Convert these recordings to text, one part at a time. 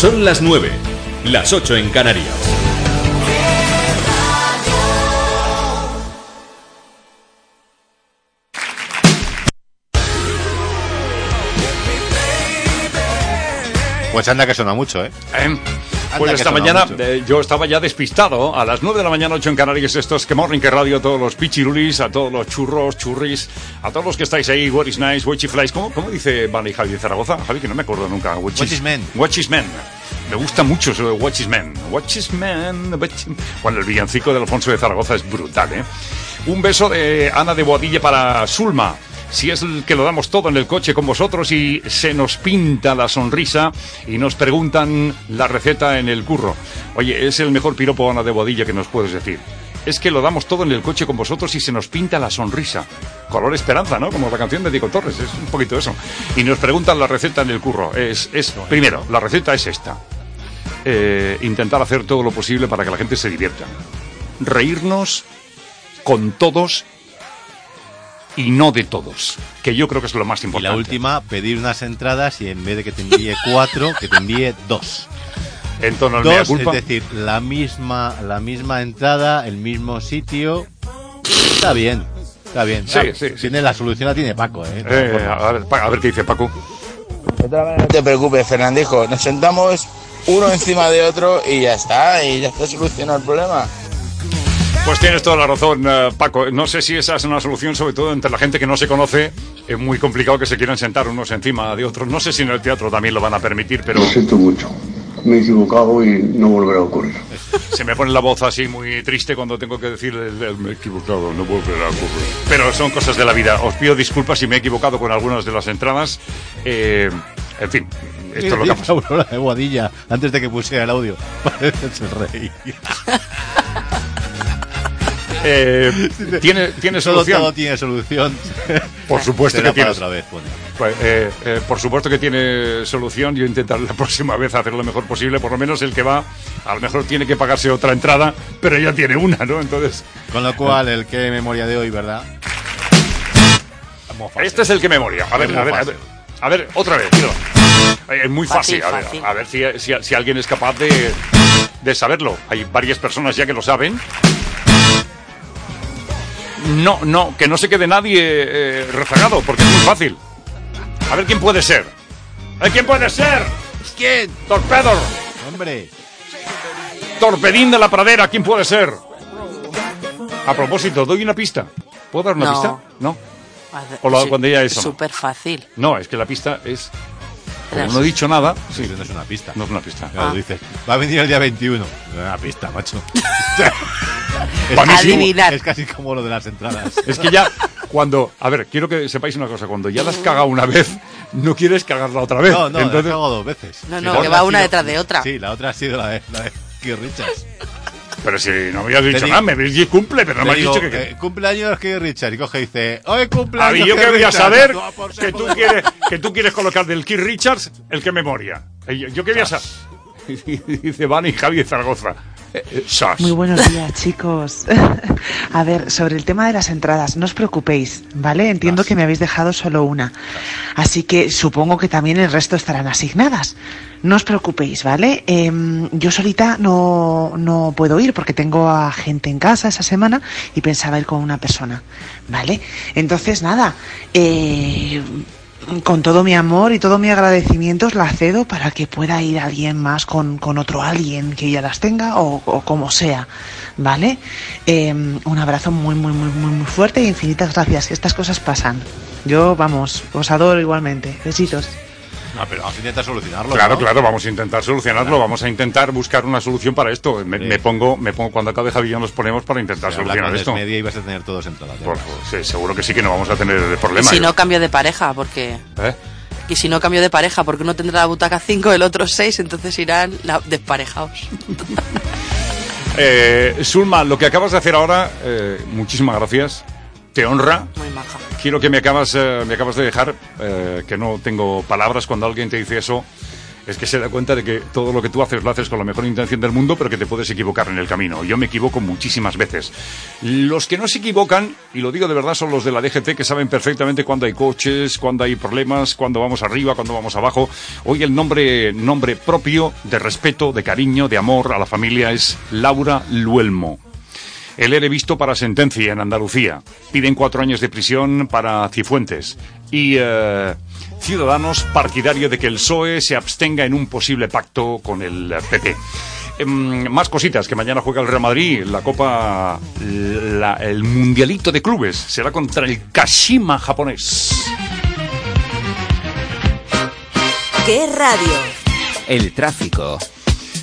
Son las 9, las 8 en Canarias. Pues anda que suena mucho, ¿eh? Anda Pues esta mañana eh, yo estaba ya despistado. A las 9 de la mañana, 8 en Canarias, esto es que Morning que Radio, a todos los pichirulis, a todos los churros, churris, a todos los que estáis ahí, what is nice, what is flies. ¿Cómo, ¿Cómo dice Vale Javi de Zaragoza? Javi, que no me acuerdo nunca. What What is men? What is men. Me gusta mucho eso de What is men. What is men. is- Bueno, el villancico de Alfonso de Zaragoza es brutal, ¿eh? Un beso de Ana de Boadilla para Sulma. Si es el que lo damos todo en el coche con vosotros y se nos pinta la sonrisa y nos preguntan la receta en el curro. Oye, es el mejor piropo Ana de Boadilla que nos puedes decir. Es que lo damos todo en el coche con vosotros y se nos pinta la sonrisa. Color esperanza, ¿no? Como la canción de Diego Torres, es un poquito eso. Y nos preguntan la receta en el curro. Es, es primero, la receta es esta. Eh, intentar hacer todo lo posible para que la gente se divierta. Reírnos con todos y no de todos, que yo creo que es lo más Y importante. la última, pedir unas entradas y en vez de que te envíe cuatro, que te envíe dos. En tono al mea Dos, culpa. es decir, la misma, la misma entrada, el mismo sitio. Está bien, está bien. Sí, Ah, sí, sí. Tiene la solución la tiene Paco, ¿eh? Eh, a, ver, a ver qué dice Paco. No te preocupes, Fernandijo. Nos sentamos uno encima de otro y ya está. Y ya está solucionado el problema. Pues tienes toda la razón, eh, Paco. No sé si esa es una solución, sobre todo entre la gente que no se conoce. Es muy complicado que se quieran sentar unos encima de otros. No sé si en el teatro también lo van a permitir, pero Lo siento mucho. Me he equivocado y no volverá a ocurrir. se me pone la voz así muy triste cuando tengo que decir me he equivocado, no volverá a ocurrir. Pero son cosas de la vida. Os pido disculpas si me he equivocado con algunas de las entradas. Eh, en fin, esto es lo que ha pasado. Aurora de Boadilla, antes de que pusiera el audio. Parece el rey. Eh, ¿tiene, ¿Tiene solución? todo tiene solución. Por supuesto Será que tiene. otra vez. Pues, eh, eh, por supuesto que tiene solución. Yo intentaré la próxima vez hacer lo mejor posible. Por lo menos el que va, a lo mejor tiene que pagarse otra entrada, pero ya tiene una, ¿no? Entonces, Con lo cual, el que memoria de hoy, ¿verdad? este es el que memoria. A ver, a ver, a ver. A ver, otra vez, tío. Eh, Es muy fácil. Fácil, A ver, fácil. a ver si, si- si alguien es capaz de, de saberlo. Hay varias personas ya que lo saben. No, no, que no se quede nadie eh, rezagado, porque es muy fácil. A ver quién puede ser. A ver quién puede ser. ¿Quién? Torpedor. Hombre. Torpedín de la pradera, ¿quién puede ser? A propósito, doy una pista. ¿Puedo dar una No. pista? No. O la- cuando ya eso, no. Súper fácil. No, es que la pista es. Como Las- no he dicho nada, sí, No es una pista. no es una pista. Claro, Ah. dices, va a venir el día 21. No es una pista, macho. es, Adivinar. es casi como lo de las entradas. Es que ya, cuando. A ver, quiero que sepáis una cosa. Cuando ya la has cagado una vez, no quieres cagarla otra vez. No, no, Entonces, la cago dos veces. No, Sí, no, la que va una sido- detrás de otra. Sí, la otra ha sido la de, la de Richards. Pero si no habías dicho nada, me habéis dicho cumple, pero no me has digo, dicho que. eh, cumpleaños Keith Richards. Y coge y dice, hoy A cumpleaños ver, yo Keith quería saber que tú, quieres, que tú quieres colocar del Keith Richards el que memoria. Eh, Yo, yo quería saber. Dice Van y Javi de Zaragoza. Eh. Muy buenos días, chicos. A ver, sobre el tema de las entradas, no os preocupéis, ¿vale? Entiendo que me habéis dejado solo una. Así que supongo que también el resto estarán asignadas. No os preocupéis, ¿vale? Em, yo solita no, no puedo ir porque tengo a gente en casa esa semana y pensaba ir con una persona, ¿vale? Entonces, nada, eh, con todo mi amor y todo mi agradecimiento os la cedo para que pueda ir alguien más con, con otro alguien que ya las tenga o, como sea, ¿vale? Eh, un abrazo muy, muy, muy, muy, muy fuerte y infinitas gracias, estas cosas pasan. Yo, vamos, os adoro igualmente. Besitos. Ah, pero vamos a intentar solucionarlo. Claro, ¿no? claro, vamos a intentar solucionarlo, vamos a intentar buscar una solución para esto. Me, Sí. me pongo, me pongo, cuando acabe Javi y yo nos ponemos para intentar solucionar esto. Desmedia y vas a tener todos entradas. Por- verás. sí, seguro que sí que no vamos a tener problemas. si no, cambio de pareja, porque... ¿Eh? Y si no, cambio de pareja, porque uno tendrá la butaca 5, el otro 6, entonces irán la- desparejados. Eh, Zulma, lo que acabas de hacer ahora, eh, muchísimas gracias. Te honra. Muy maja. Quiero que me acabas, eh, me acabas de dejar, eh, que no tengo palabras cuando alguien te dice eso. Es que se da cuenta de que todo lo que tú haces lo haces con la mejor intención del mundo, pero que te puedes equivocar en el camino. Yo me equivoco muchísimas veces. Los que no se equivocan, y lo digo de verdad, son los de la DGT que saben perfectamente cuándo hay coches, cuándo hay problemas, cuándo vamos arriba, cuándo vamos abajo. Hoy el nombre, nombre propio de respeto, de cariño, de amor a la familia es Laura Luelmo. El ERE visto para sentencia en Andalucía. Piden cuatro años de prisión para Cifuentes. Y eh, Ciudadanos partidario de que el PSOE se abstenga en un posible pacto con el PP. Em, más cositas, que mañana juega el Real Madrid, la Copa, la- el Mundialito de Clubes, será contra el Kashima japonés. ¿Qué radio? El tráfico.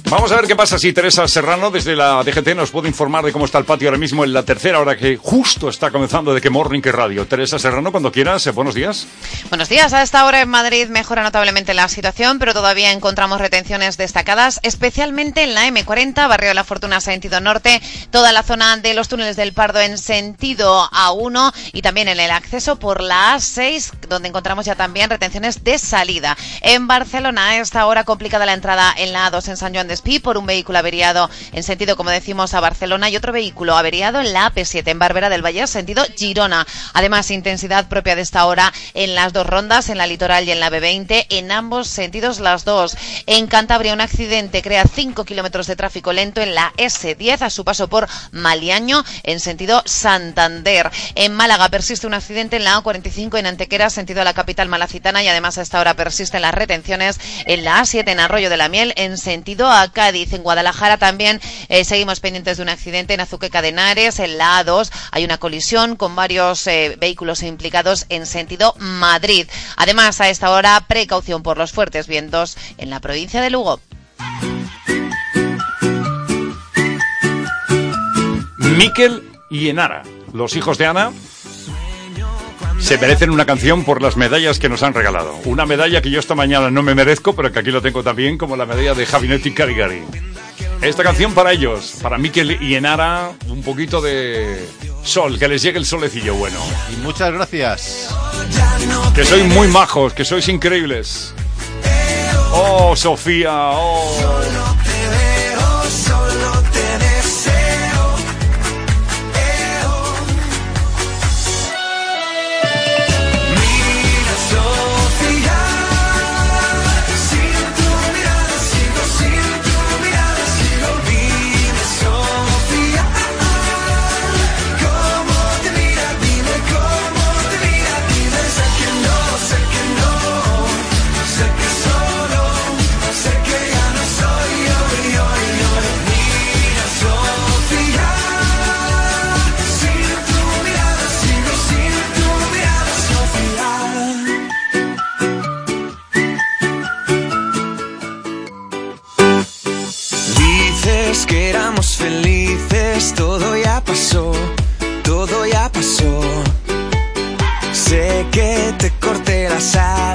Vamos a ver qué pasa si Teresa Serrano desde la DGT nos puede informar de cómo está el patio ahora mismo en la tercera hora que justo está comenzando de que Morning que Radio. Teresa Serrano, cuando quieras, eh, buenos días. Buenos días. A esta hora en Madrid mejora notablemente la situación, pero todavía encontramos retenciones destacadas, especialmente en la M40, Barrio de la Fortuna, sentido norte, toda la zona de los túneles del Pardo en sentido A1 y también en el acceso por la A6, donde encontramos ya también retenciones de salida. En Barcelona, a esta hora complicada la entrada en la A2 en San Joan de Espí por un vehículo averiado en sentido, como decimos, a Barcelona y otro vehículo averiado en la AP7 en Barbera del Valle, sentido Girona. Además, intensidad propia de esta hora en las dos rondas, en la litoral y en la B20, en ambos sentidos las dos. En Cantabria, un accidente crea 5 kilómetros de tráfico lento en la S10 a su paso por Maliaño en sentido Santander. En Málaga persiste un accidente en la A45 en Antequera, sentido a la capital malacitana y además a esta hora persisten las retenciones en la A7 en Arroyo de la Miel en sentido a Cádiz. En Guadalajara también eh, seguimos pendientes de un accidente en Azuqueca de Henares. En la A2 hay una colisión con varios eh, vehículos implicados en sentido Madrid. Además, a esta hora, precaución por los fuertes vientos en la provincia de Lugo. Miquel y Enara, los hijos de Ana, se merecen una canción por las medallas que nos han regalado. Una medalla que yo esta mañana no me merezco, pero que aquí lo tengo también, como la medalla de Javinetti Carigari. Esta canción para ellos, para Miquel y Enara, un poquito de sol, que les llegue el solecillo bueno. Y muchas gracias. Que sois muy majos, que sois increíbles. Oh, Sofía, oh. my side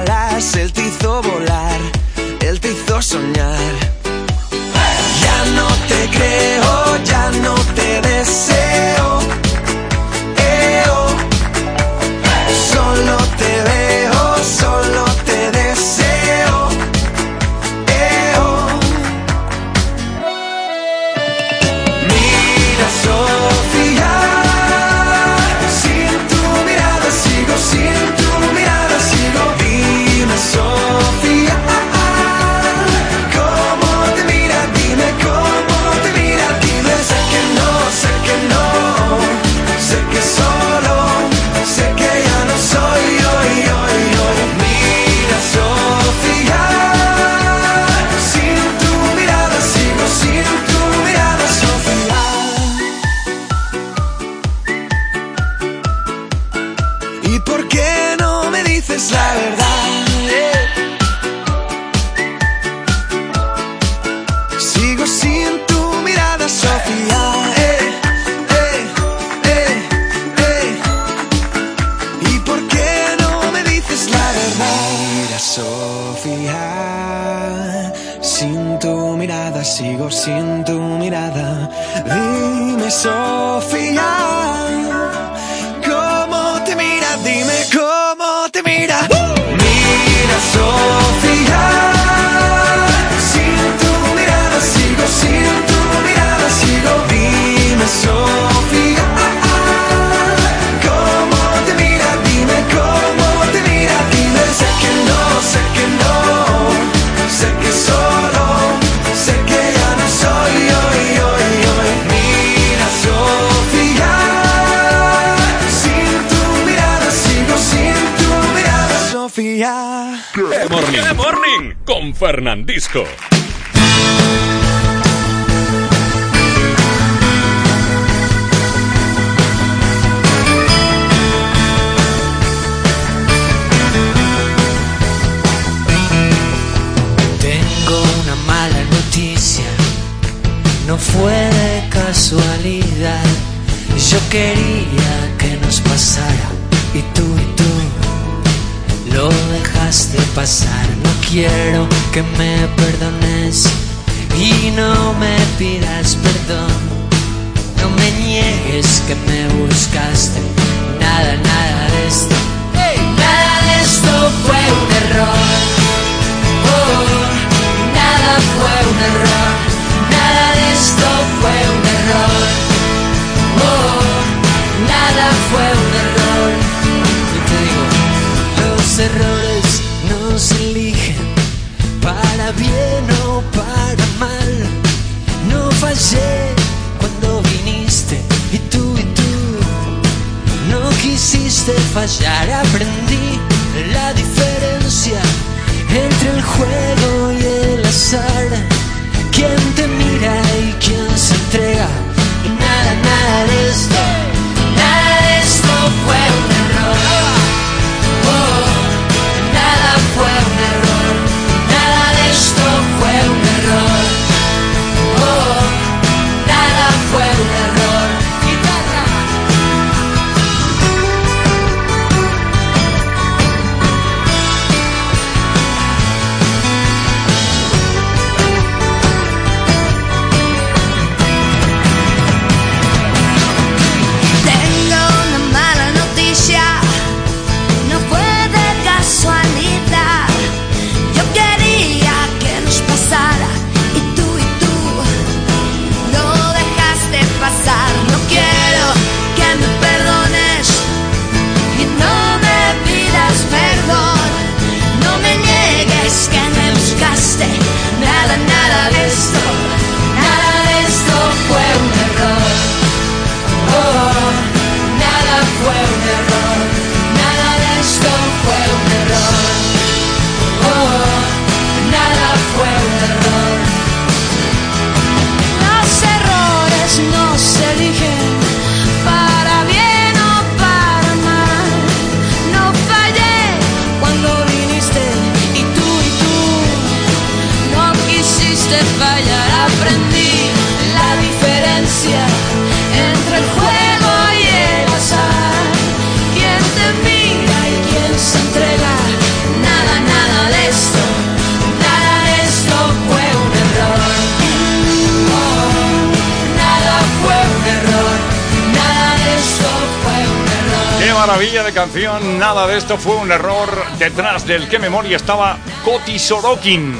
maravilla de canción, nada de esto fue un error detrás del que memoria estaba Coti Sorokin.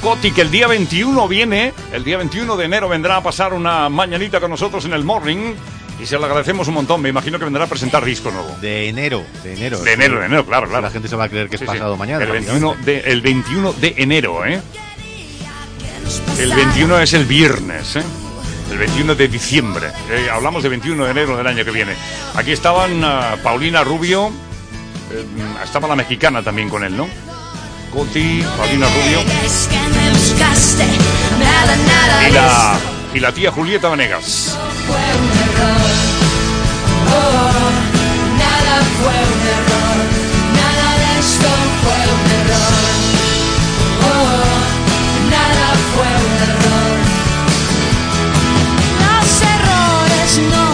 Coti que el día 21 viene, el día 21 de enero vendrá a pasar una mañanita con nosotros en el morning. Y se lo agradecemos un montón. Me imagino que vendrá a presentar disco nuevo. De enero, de enero. De enero, de enero, claro, claro. La gente se va a creer que es pasado mañana. El 21, de, el 21 de enero, ¿eh? El 21 es el viernes, ¿eh? el 21 de diciembre. Eh, hablamos de 21 de enero del año que viene. Aquí estaban ah, Paulina Rubio, eh, estaba la mexicana también con él, ¿no? Coti, Paulina Rubio. Y la, y la tía Julieta Venegas.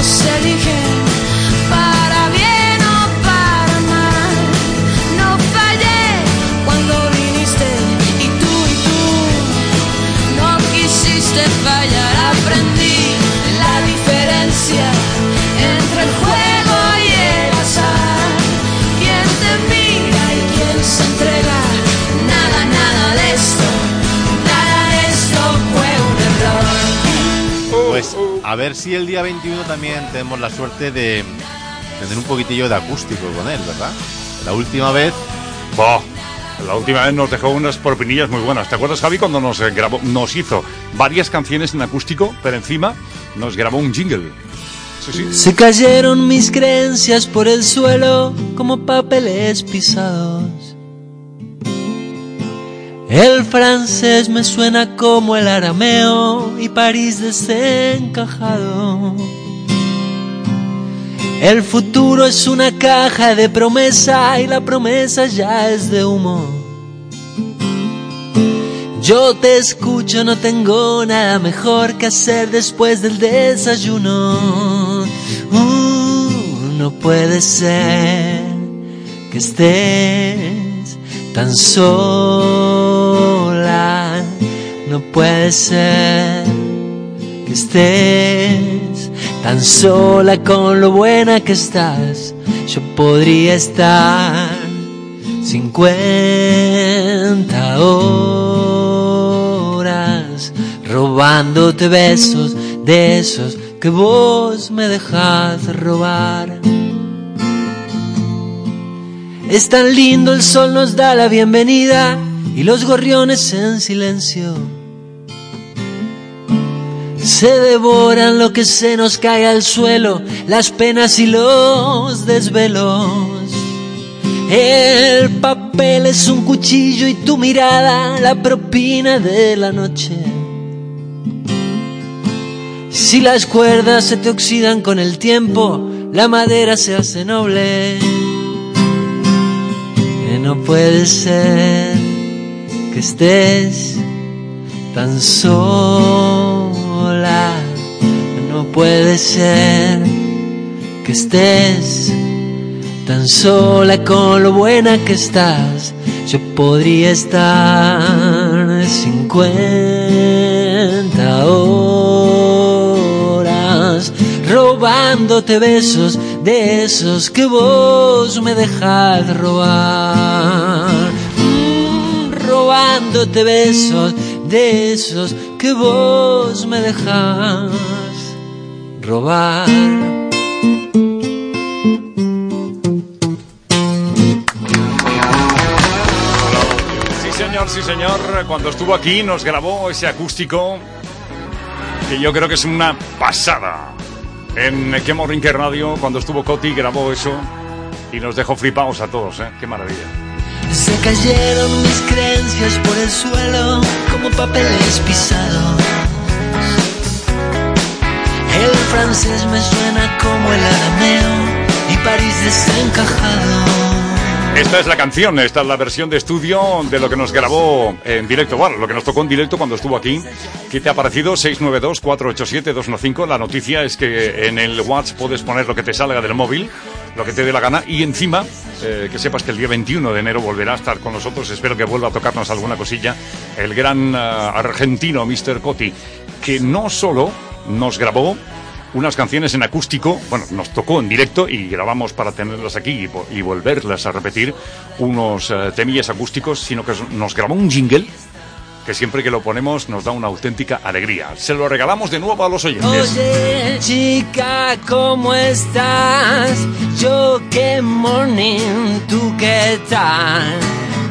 selling a ver si el día 21 también tenemos la suerte de tener un poquitillo de acústico con él, ¿verdad? La última vez Bah, la última vez nos dejó unas propinillas muy buenas. ¿Te acuerdas, Javi, cuando nos grabó, nos hizo varias canciones en acústico, pero encima nos grabó un jingle? Sí, sí. Se cayeron mis creencias por el suelo como papeles pisados. El francés me suena como el arameo y París desencajado. El futuro es una caja de promesa y la promesa ya es de humo. Yo te escucho, no tengo nada mejor que hacer después del desayuno. Uh, no puede ser que estés tan sola. No puede ser que estés tan sola con lo buena que estás. Yo podría estar 50 horas robándote besos de esos que vos me dejas robar. Es tan lindo, el sol nos da la bienvenida y los gorriones en silencio se devoran lo que se nos cae al suelo, las penas y los desvelos. El papel es un cuchillo y tu mirada la propina de la noche. Si las cuerdas se te oxidan con el tiempo, la madera se hace noble. No puede ser que estés tan sola. No puede ser que estés tan sola con lo buena que estás. Yo podría estar 50 horas robándote besos de esos que vos me dejás robar. Mm, robándote besos de esos que vos me dejas robar. Sí, señor, sí, señor. Cuando estuvo aquí nos grabó ese acústico que yo creo que es una pasada. En Quemo Rinker Radio, cuando estuvo Coti, grabó eso y nos dejó flipados a todos, ¿eh? Qué maravilla. Se cayeron mis creencias por el suelo como papeles pisados. El francés me suena como el arameo y París desencajado. Esta es la canción, esta es la versión de estudio de lo que nos grabó en directo, bueno, lo que nos tocó en directo cuando estuvo aquí. ¿Qué te ha parecido? 692-487-215. La noticia es que en el WhatsApp puedes poner lo que te salga del móvil, lo que te dé la gana, y encima eh, que sepas que el día 21 de enero volverá a estar con nosotros. Espero que vuelva a tocarnos alguna cosilla. El gran eh, argentino Mr. Coti, que no solo nos grabó unas canciones en acústico, bueno, nos tocó en directo y grabamos para tenerlas aquí y, vo- y volverlas a repetir, unos eh, temillas acústicos, sino que nos grabó un jingle que siempre que lo ponemos nos da una auténtica alegría. Se lo regalamos de nuevo a los oyentes. Oye, chica, ¿cómo estás? Yo qué morning, ¿tú qué tal?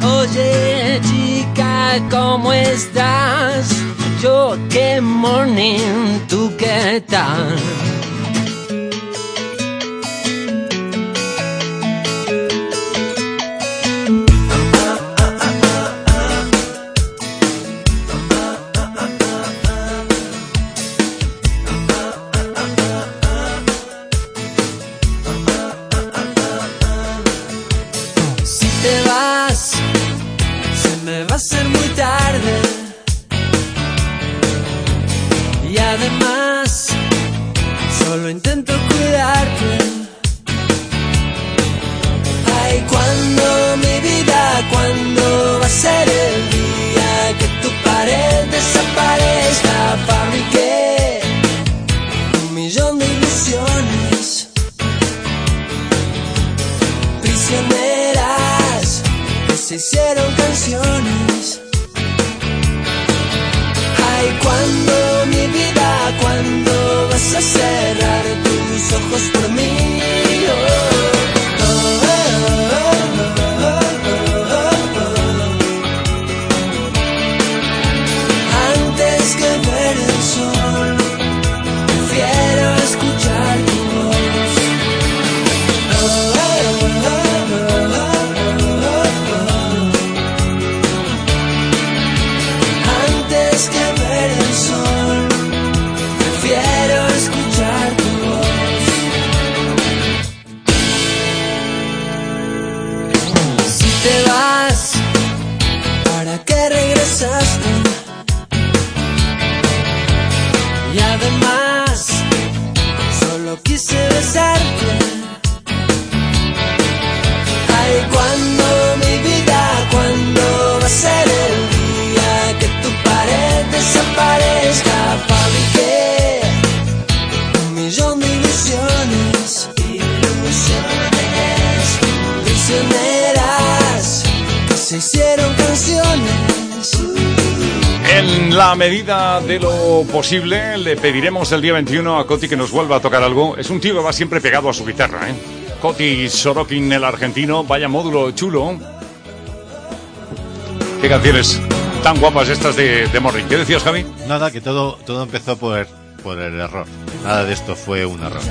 Oye, chica, ¿cómo estás? Yo qué morning, ¿tú qué tal? Solo En la medida de lo posible, le pediremos el día 21 a Coti que nos vuelva a tocar algo. Es un tío que va siempre pegado a su guitarra, ¿eh? Coti Sorokin, el argentino, vaya módulo chulo. Qué canciones tan guapas estas de, de Morning. ¿Qué decías, Javi? Nada, que todo, todo empezó por, por el error. Nada de esto fue un error.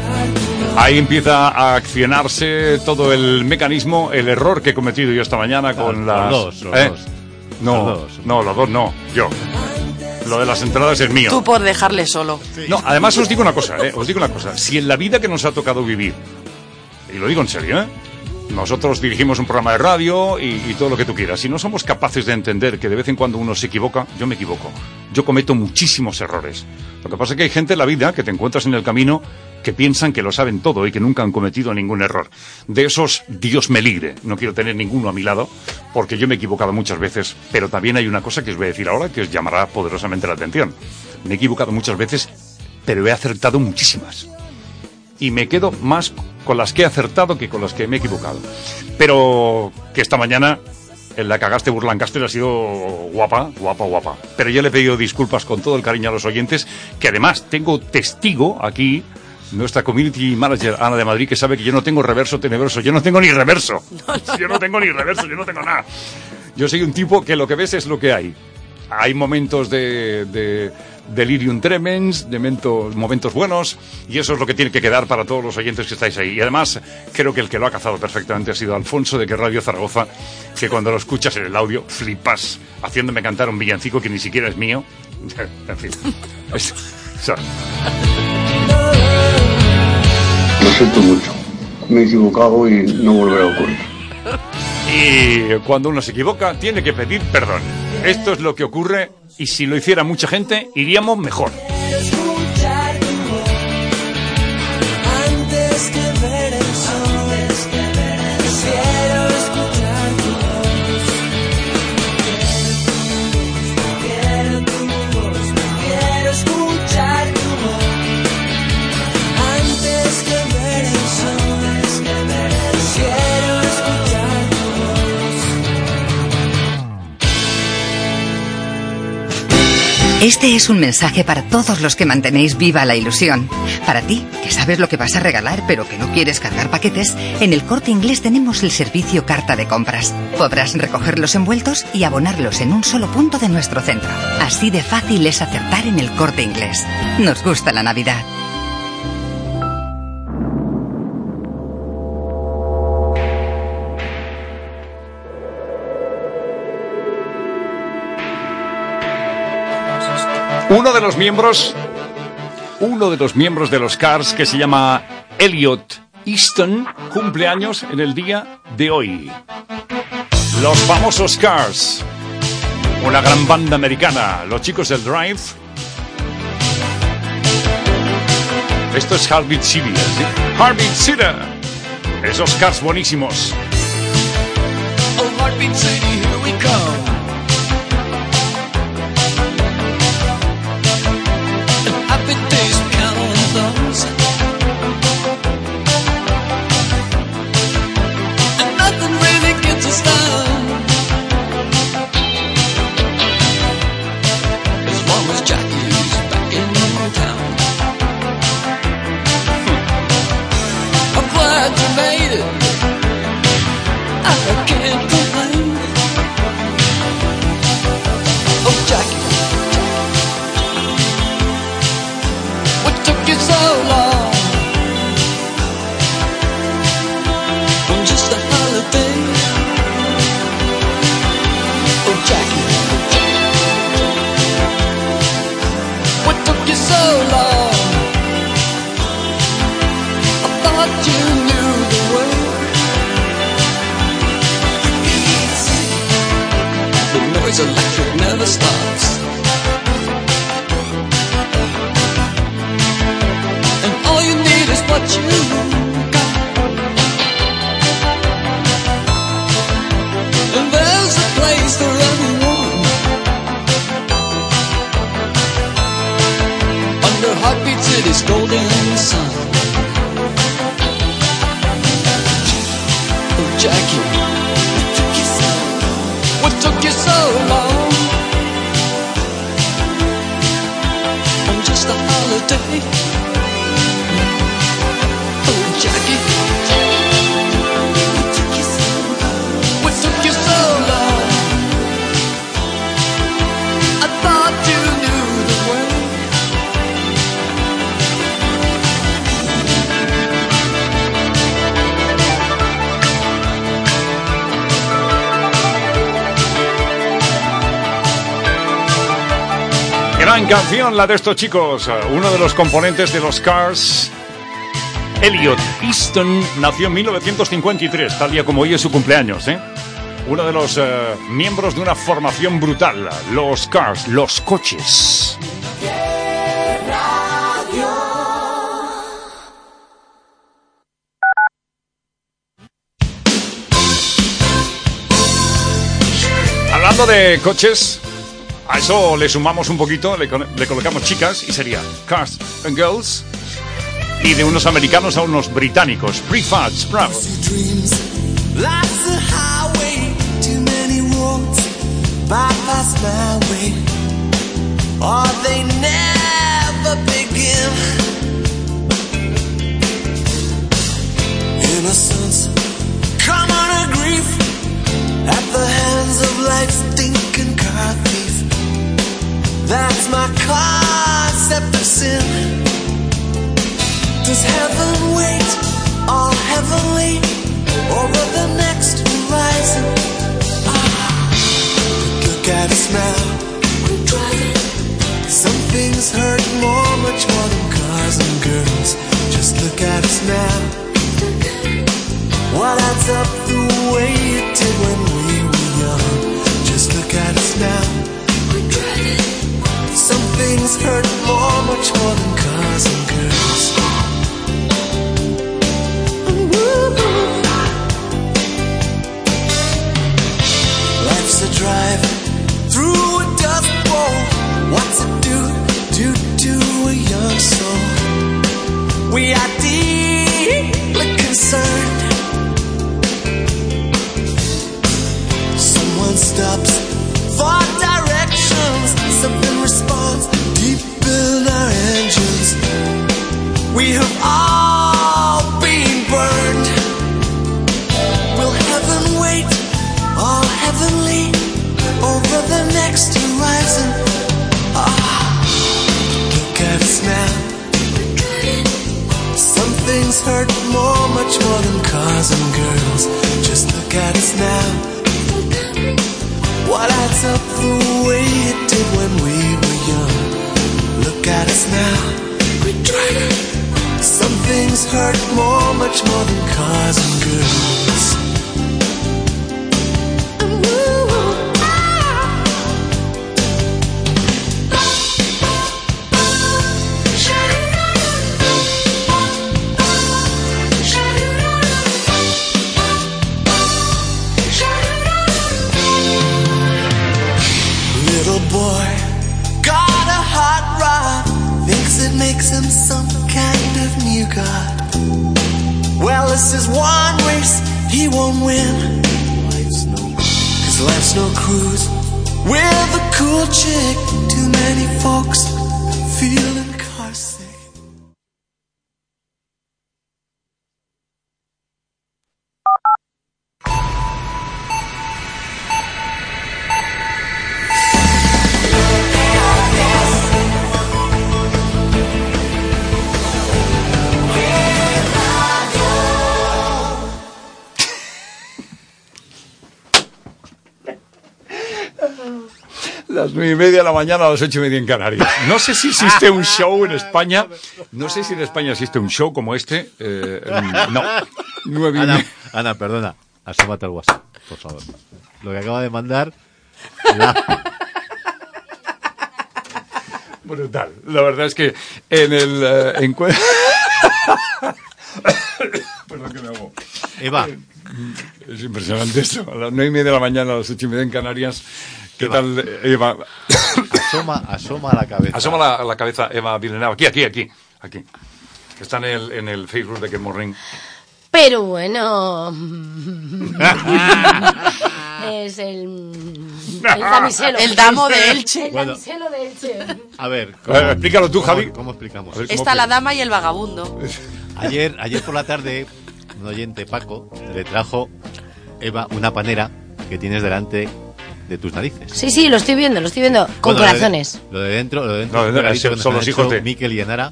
Ahí empieza a accionarse todo el mecanismo, el error que he cometido yo esta mañana con los las... dos, los ¿Eh? No, Los dos. no, los dos no, yo. Lo de las entradas es mío. Tú por dejarle solo. No, además os digo una cosa, ¿eh? os digo una cosa. Si en la vida que nos ha tocado vivir, y lo digo en serio, ¿eh? nosotros dirigimos un programa de radio y, y todo lo que tú quieras, si no somos capaces de entender que de vez en cuando uno se equivoca, yo me equivoco. Yo cometo muchísimos errores. Lo que pasa es que hay gente en la vida que te encuentras en el camino que piensan que lo saben todo y que nunca han cometido ningún error. De esos, Dios me libre. No quiero tener ninguno a mi lado, porque yo me he equivocado muchas veces, pero también hay una cosa que os voy a decir ahora que os llamará poderosamente la atención. Me he equivocado muchas veces, pero he acertado muchísimas. Y me quedo más con las que he acertado que con las que me he equivocado. Pero que esta mañana en la cagaste Burlancaster ha sido guapa, guapa, guapa. Pero yo le he pedido disculpas con todo el cariño a los oyentes, que además tengo testigo aquí, nuestra community manager Ana de Madrid, que sabe que yo no tengo reverso tenebroso, yo no tengo ni reverso. Yo no tengo ni reverso, yo no tengo nada. Yo soy un tipo que lo que ves es lo que hay. Hay momentos de, de delirium tremens, de mento- momentos buenos, y eso es lo que tiene que quedar para todos los oyentes que estáis ahí. Y además, creo que el que lo ha cazado perfectamente ha sido Alfonso de que Radio Zaragoza, que cuando lo escuchas en el audio flipas, haciéndome cantar un villancico que ni siquiera es mío. en fin. Es- o sea, siento mucho. Me he equivocado y no volverá a ocurrir. Y cuando uno se equivoca, tiene que pedir perdón. Esto es lo que ocurre y si lo hiciera mucha gente, iríamos mejor. Este es un mensaje para todos los que mantenéis viva la ilusión. Para ti, que sabes lo que vas a regalar pero que no quieres cargar paquetes, en el corte inglés tenemos el servicio carta de compras. Podrás recoger los envueltos y abonarlos en un solo punto de nuestro centro. Así de fácil es acertar en el corte inglés. Nos gusta la Navidad. Los miembros, uno de los miembros de los Cars que se llama Elliot Easton, cumple años en el día de hoy. Los famosos Cars, una gran banda americana, los chicos del Drive. Esto es Heartbeat City, ¿sí? Heartbeat City. Esos Cars buenísimos. Oh, canción la de estos chicos. Uno de los componentes de los Cars, Elliot Easton, nació en 1953, tal día como hoy es su cumpleaños. ¿eh? Uno de los eh, miembros de una formación brutal, los Cars, los coches. Hablando de coches, a eso le sumamos un poquito, le, colocamos chicas y sería Cars and Girls. Y de unos americanos a unos británicos, Prefab begin. Innocence. That's my concept of sin. Does heaven wait all heavenly over the next horizon? Ah, look at us now. We're driving. Some things hurt more, much more than cars and girls. Just look at us now. What adds up the way it did when we were young? Just look at us now. Things hurt more, much more hurt more, much more than cars and girls. Las nueve y media de la mañana a las ocho y media en Canarias. No sé si existe un show en España. No sé si en España existe un show como este. Eh, no. Nueve y Ana, media. Ana, perdona. Asómate al WhatsApp, por favor. Lo que acaba de mandar Brutal. La verdad es que en el eh, encue- Perdón que me hago. Eva. Es impresionante esto. A las nueve y media de la mañana, a las ocho y media en Canarias. ¿Qué tal, Eva? Asoma, asoma la cabeza. Asoma la, la cabeza Eva Vilenau. Aquí, aquí, aquí. Aquí. Está en el, en el Facebook de Ken Morning. Pero bueno. es el. El damiselo. El damo de Elche. El Bueno. damiselo de Elche. A ver, A ver, explícalo tú, cómo- Javi. ¿Cómo explicamos? Está la dama y el vagabundo. Ayer, ayer por la tarde, un oyente, Paco, le trajo Eva una panera que tienes delante de tus narices. Sí, sí, lo estoy viendo, lo estoy viendo. Con Bueno, lo de- corazones. Lo de dentro, lo de dentro, No, no, regalito son- los hijos de- Miquel y Enara.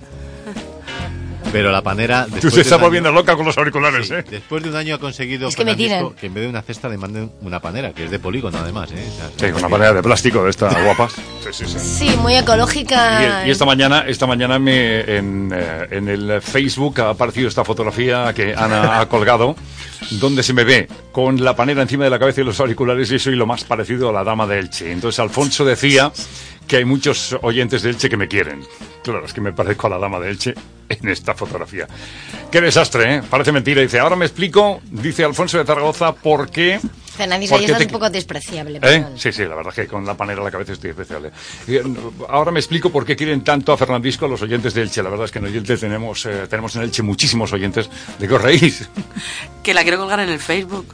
Pero la panera. Tú de estás año- volviendo loca con los auriculares, Sí, ¿eh? Después de un año ha conseguido Es que me tiran. que en vez de una cesta le manden una panera, que es de polígono además, ¿eh? O sea, Sí, una panera de plástico de estas guapas. Sí, sí, sí. Sí, muy ecológica. Y, y esta mañana, esta mañana me, en, eh, en el Facebook ha aparecido esta fotografía que Ana ha colgado, donde se me ve con la panera encima de la cabeza y los auriculares y soy lo más parecido a la dama de Elche. Entonces Alfonso decía que hay muchos oyentes de Elche que me quieren. Claro, es que me parezco a la dama de Elche en esta fotografía. Qué desastre, ¿eh? Parece mentira. Dice, ahora me explico, dice Alfonso de Zaragoza, por qué... Fernández, ¿Por ahí qué estás te- un poco despreciable. ¿Eh? Sí, sí, la verdad es que con la panera a la cabeza estoy especial. ¿eh? Ahora me explico por qué quieren tanto a Fernandisco a los oyentes de Elche. La verdad es que en Elche tenemos, eh, tenemos en Elche muchísimos oyentes. ¿De qué os reís? Que la quiero colgar en el Facebook.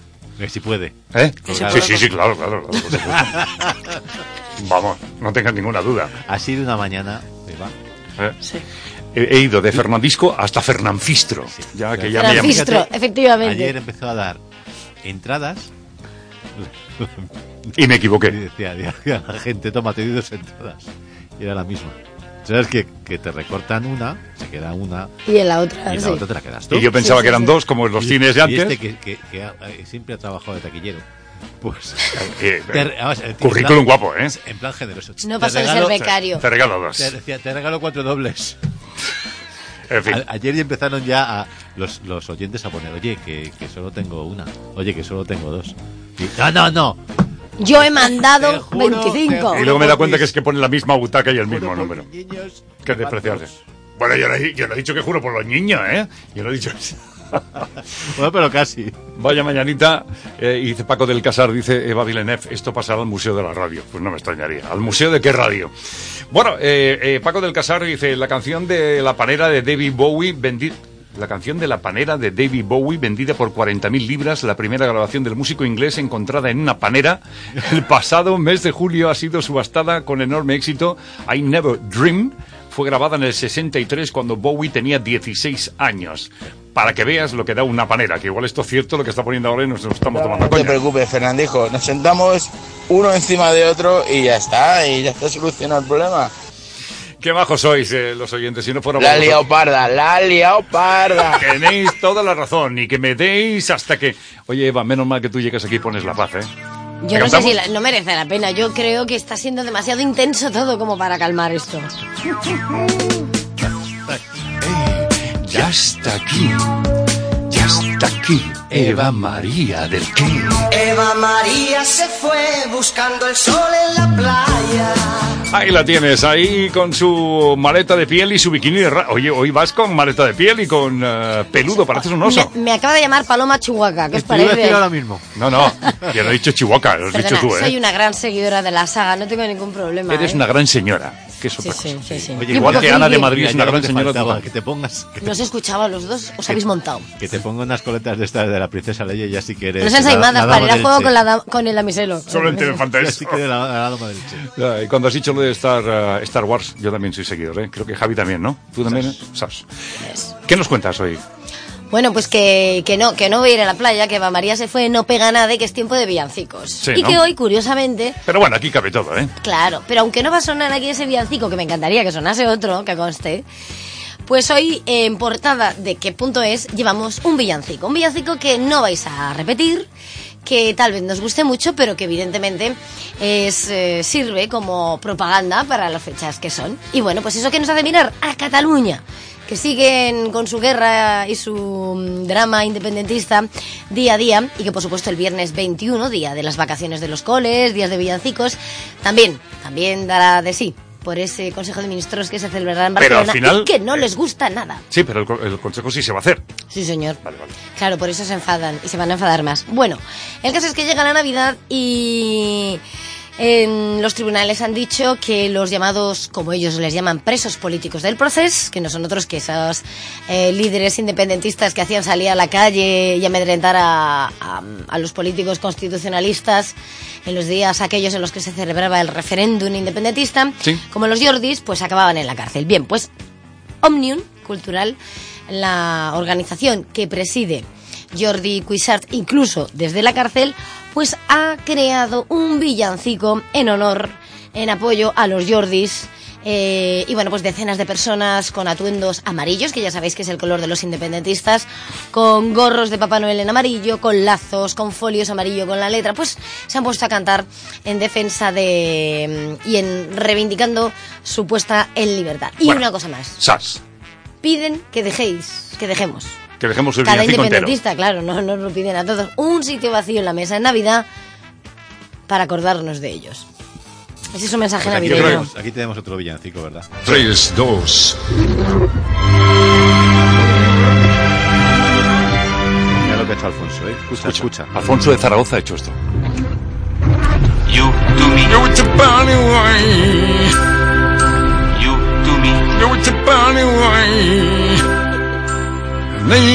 Si puede. ¿Eh? Sí, sí, sí, claro, claro. claro. Vamos, no tengas ninguna duda. Ha sido una mañana, Eva. ¿eh? He, he ido de Fernandisco hasta Fernanfistro. Ya que ya me llaman. Franfistro, efectivamente. Ayer empezó a dar entradas. Y me equivoqué. Y decía, decía la gente, toma, te doy dos entradas. Y era la misma. ¿Sabes que, que te recortan una, se queda una, Y en la otra, y en sí. la otra te la quedas tú? Y yo pensaba que eran dos, como en los Y- cines de y antes. este que, que- que ha- eh, siempre ha trabajado de taquillero. Pues. Eh, eh, vamos, currículum plan- guapo, ¿eh? En plan generoso. No pasa de ser becario. Te regalo dos. Te, decía, te regalo cuatro dobles. En fin. A- ayer ya empezaron ya a los, los oyentes a poner, oye, que, que solo tengo una, oye, que solo tengo dos. Y, no, no, no. Yo he mandado juro, 25. te Y luego me da cuenta que es que pone la misma butaca y el mismo número. Qué que despreciarse. van dos. Bueno, yo no, he- yo no he dicho que juro por los niños, ¿eh? Yo no he dicho Bueno, pero casi. Vaya mañanita, eh, dice Paco del Casar, dice Eva Villeneuve, esto pasará al Museo de la Radio. Pues no me extrañaría. ¿Al Museo de qué radio? Bueno, eh, eh, Paco del Casar dice, la canción de la panera de David Bowie vendida... La canción de la panera de David Bowie vendida por 40.000 libras, la primera grabación del músico inglés encontrada en una panera. El pasado mes de julio ha sido subastada con enorme éxito. I Never Dream fue grabada en el 63 cuando Bowie tenía 16 años. Para que veas lo que da una panera, que igual esto es cierto lo que está poniendo ahora y nos estamos tomando No te coña. preocupes, Fernandijo. Nos sentamos uno encima de otro y ya está. Y ya está solucionado el problema. Qué bajos sois eh, los oyentes, si no fuera La por ha liado vosotros. parda, la ha liado parda. Tenéis toda la razón y que me deis hasta que... Oye, Eva, menos mal que tú llegas aquí y pones la paz, ¿eh? Yo no sé si la- no merece la pena. Yo creo que está siendo demasiado intenso todo como para calmar esto. Ya está aquí, ya está aquí, Eva María del qué. Eva María se fue buscando el sol en la playa. Ahí la tienes, ahí con su maleta de piel y su bikini de ra- Oye, hoy vas con maleta de piel y con eh, peludo, pareces un oso. Me, me acaba de llamar Paloma Chihuahua. ¿Qué os parece? decir ahora mismo. No, no, yo no he dicho Chihuahua, lo has Perdona, dicho tú, soy ¿eh? una gran seguidora de la saga, no tengo ningún problema. Eres ¿eh? una gran señora, que es Sí, otra sí, cosa. sí, sí. Oye, igual que Ana de. Madrid es una gran te señora. faltaba, que te pongas que, No os escuchaba a los dos, os habéis montado. que te ponga unas coletas de estas de la princesa Leia ya sí que eres. Unas la- ensaimadas la para ir a juego con, la, con el amiselo. Solamente me falta eso. sí que eres la, la dama del Che. Ya, y cuando has dicho lo de Star, eh, Star Wars, yo también soy seguidor, ¿eh? Creo que Javi también, ¿no? ¿Tú también? eh? Sas. ¿Qué nos cuentas hoy? Bueno, pues que, que no, que no voy a ir a la playa, que María se fue, no pega nada y que es tiempo de villancicos. Sí, y ¿no? que hoy, curiosamente, Pero bueno, aquí cabe todo, ¿eh? claro, pero aunque no va a sonar aquí ese villancico, que me encantaría que sonase otro, que conste, pues hoy en portada de qué punto es, llevamos un villancico. Un villancico que no vais a repetir, que tal vez nos guste mucho, pero que evidentemente es, eh, sirve como propaganda para las fechas que son. Y bueno, pues eso que nos hace mirar a Cataluña, que siguen con su guerra y su mm, drama independentista día a día y que por supuesto el viernes 21, día de las vacaciones de los coles, días de villancicos, también, también dará de sí por ese Consejo de Ministros que se celebrará en Pero al Barcelona final- y que no les gusta nada. Sí, pero el, el consejo sí se va a hacer. Sí, señor. Claro, por eso se enfadan y se van a enfadar más. Bueno, el caso es que llega la Navidad y en los tribunales han dicho que los llamados, como ellos les llaman, presos políticos del proceso, que no son otros que esos eh, líderes independentistas que hacían salir a la calle y amedrentar a, a- a los políticos constitucionalistas en los días aquellos en los que se celebraba el referéndum independentista, Sí. como los Jordis, pues acababan en la cárcel. Bien, pues Omnium Cultural, la organización que preside Jordi Cuixart, incluso desde la cárcel, pues ha creado un villancico en honor, en apoyo a los Jordis. eh, y bueno, pues decenas de personas con atuendos amarillos, que ya sabéis que es el color de los independentistas, con gorros de Papá Noel en amarillo, con lazos, con folios amarillo con la letra, pues se han puesto a cantar en defensa de mm, y en reivindicando su puesta en libertad. Y Bueno. una cosa más, Sas. piden que dejéis, que dejemos Que dejemos el cada entero. independentista, claro, no nos lo piden a todos, un sitio vacío en la mesa en Navidad para acordarnos de ellos. Ese es un mensaje Pues aquí, navideño. tenemos, aquí tenemos otro villancico, ¿verdad? 3, 2. Mira lo que ha hecho Alfonso, ¿eh? Escucha, escucha. Alfonso de Zaragoza ha hecho esto. You to me. You to bunny way. You to me. You to bunny way. Ni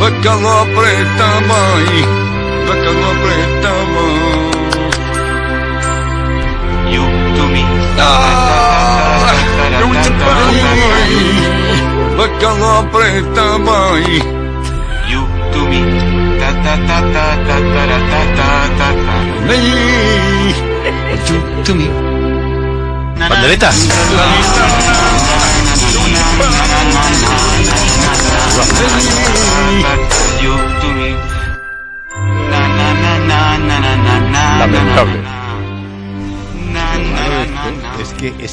la que lo apretaba y la que lo apretaba. You to me. Ah, you to me, la que lo apretaba y You to me. Ta ta ta ta ta ta ra, ta ta ta ta. Ni You to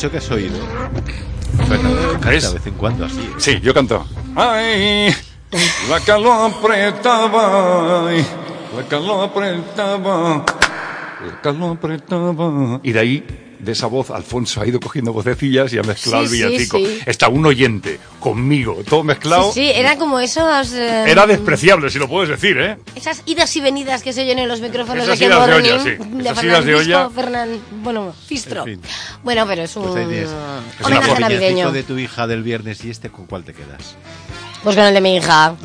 Es que eso que has oído. Fernando, ¿Es? de vez en cuando así. ¿eh? Sí, yo canto. Ay, la que lo apretaba y la que lo apretaba. La que lo apretaba. Y de ahí, de esa voz, Alfonso ha ido cogiendo vocecillas y ha mezclado Sí, el sí, villancico. sí. Está un oyente conmigo, todo mezclado. Sí, sí, era como esos... eh, Era despreciable, si lo puedes decir, ¿eh? Esas idas y venidas que se oyen en los micrófonos Esas de idas de olla, sí. de Esas idas de olla. Fernan- bueno, Fistro. En fin. Bueno, pero es un Pues tienes. homenaje El navideño. de tu hija del viernes y este, ¿con cuál te quedas? Pues con el de mi hija.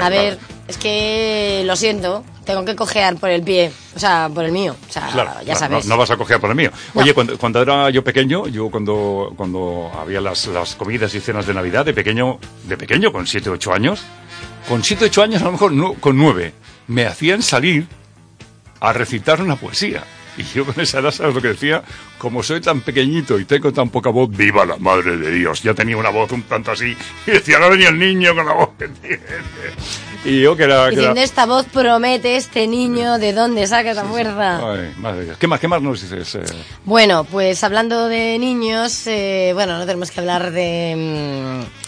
A ver, es que lo siento, tengo que cojear por el pie, o sea, por el mío, o sea, Claro, ya claro, sabes. No, no vas a coger por el mío. Oye, cuando, cuando era yo pequeño, yo cuando, cuando había las, las comidas y cenas de Navidad, de pequeño, de pequeño, con 7 8 años, con 7 8 años, a lo mejor no, con 9, me hacían salir a recitar una poesía. Y yo con esa edad, ¿sabes lo que decía? Como soy tan pequeñito y tengo tan poca voz, viva la madre de Dios. Ya tenía una voz un tanto así. Y decía, no venía el niño con la voz que tiene. Y yo que era... que era- esta voz promete este niño de dónde saca esa fuerza. Ay, madre Dios. ¿Qué más, qué más nos dices? eh? Bueno, pues hablando de niños, eh, bueno, no tenemos que hablar de, mm,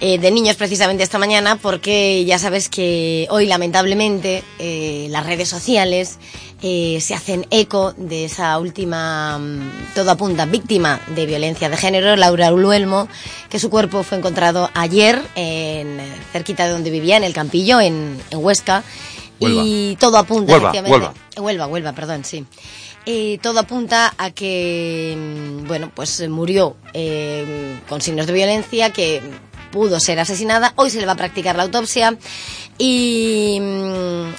eh, de niños precisamente esta mañana porque ya sabes que hoy lamentablemente eh, las redes sociales eh, se hacen eco de esa última, mm, todo apunta, víctima de violencia de género, Laura Uluelmo, que su cuerpo fue encontrado ayer en, cerquita de donde vivía, en el Campillo, en, en Huesca. Huelva. Y todo apunta, Huelva, efectivamente. Huelva. Huelva, Huelva, perdón, sí. Eh, todo apunta a que, mm, bueno, pues murió eh, con signos de violencia, que pudo ser asesinada. Hoy se le va a practicar la autopsia. Y,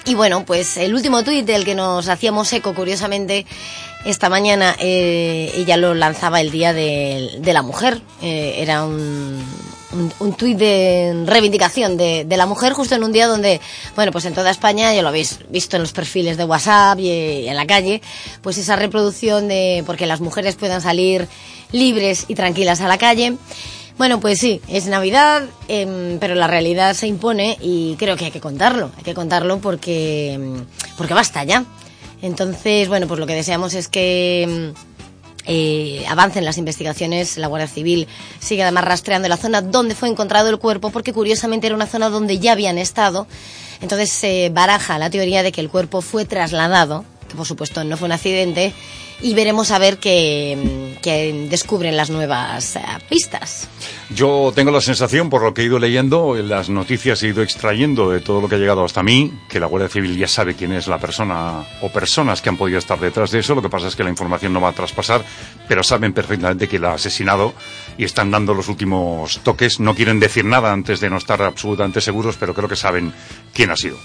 y bueno, pues el último tuit del que nos hacíamos eco, curiosamente, esta mañana, eh, ella lo lanzaba el Día de, la Mujer. Eh, era un, un, un tuit de reivindicación de, de la mujer justo en un día donde, bueno, pues en toda España, ya lo habéis visto en los perfiles de WhatsApp y, en la calle, pues esa reproducción de porque las mujeres puedan salir libres y tranquilas a la calle. Bueno, pues sí, es Navidad, em, pero la realidad se impone y creo que hay que contarlo, hay que contarlo porque, em, porque basta ya. Entonces, bueno, pues lo que deseamos es que em, eh, avancen las investigaciones, la Guardia Civil sigue además rastreando la zona donde fue encontrado el cuerpo, porque curiosamente era una zona donde ya habían estado. Entonces se baraja la teoría de que el cuerpo fue trasladado, que por supuesto no fue un accidente, y veremos a ver qué, qué descubren las nuevas eh, pistas. Yo tengo la sensación, por lo que he ido leyendo, en las noticias he ido extrayendo de todo lo que ha llegado hasta mí, que la Guardia Civil ya sabe quién es la persona o personas que han podido estar detrás de eso. Lo que pasa es que la información no va a traspasar, pero saben perfectamente que la ha asesinado y están dando los últimos toques. No quieren decir nada antes de no estar absolutamente seguros, pero creo que saben quién ha sido.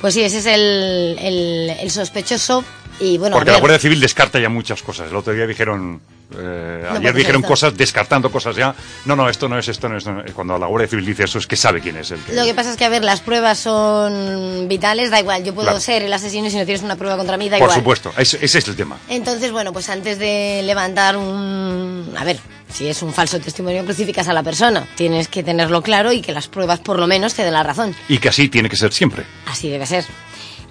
Pues sí, ese es el, el- el sospechoso. Y bueno, a Porque la Guardia Civil descarta ya muchas cosas. El otro día dijeron, eh, No, ayer dijeron esto- cosas descartando cosas ya. No, no, esto no es, esto no es. no es. Cuando la Guardia Civil dice eso es que sabe quién es el que. Lo que pasa es que, a ver, las pruebas son vitales, da igual. Yo puedo Claro. ser el asesino y si no tienes una prueba contra mí, da Por igual. supuesto, ese, ese es el tema. Entonces, bueno, pues antes de levantar un... A ver, si es un falso testimonio, crucificas a la persona. Tienes que tenerlo claro y que las pruebas por lo menos te den la razón. Y que así tiene que ser siempre. Así debe ser.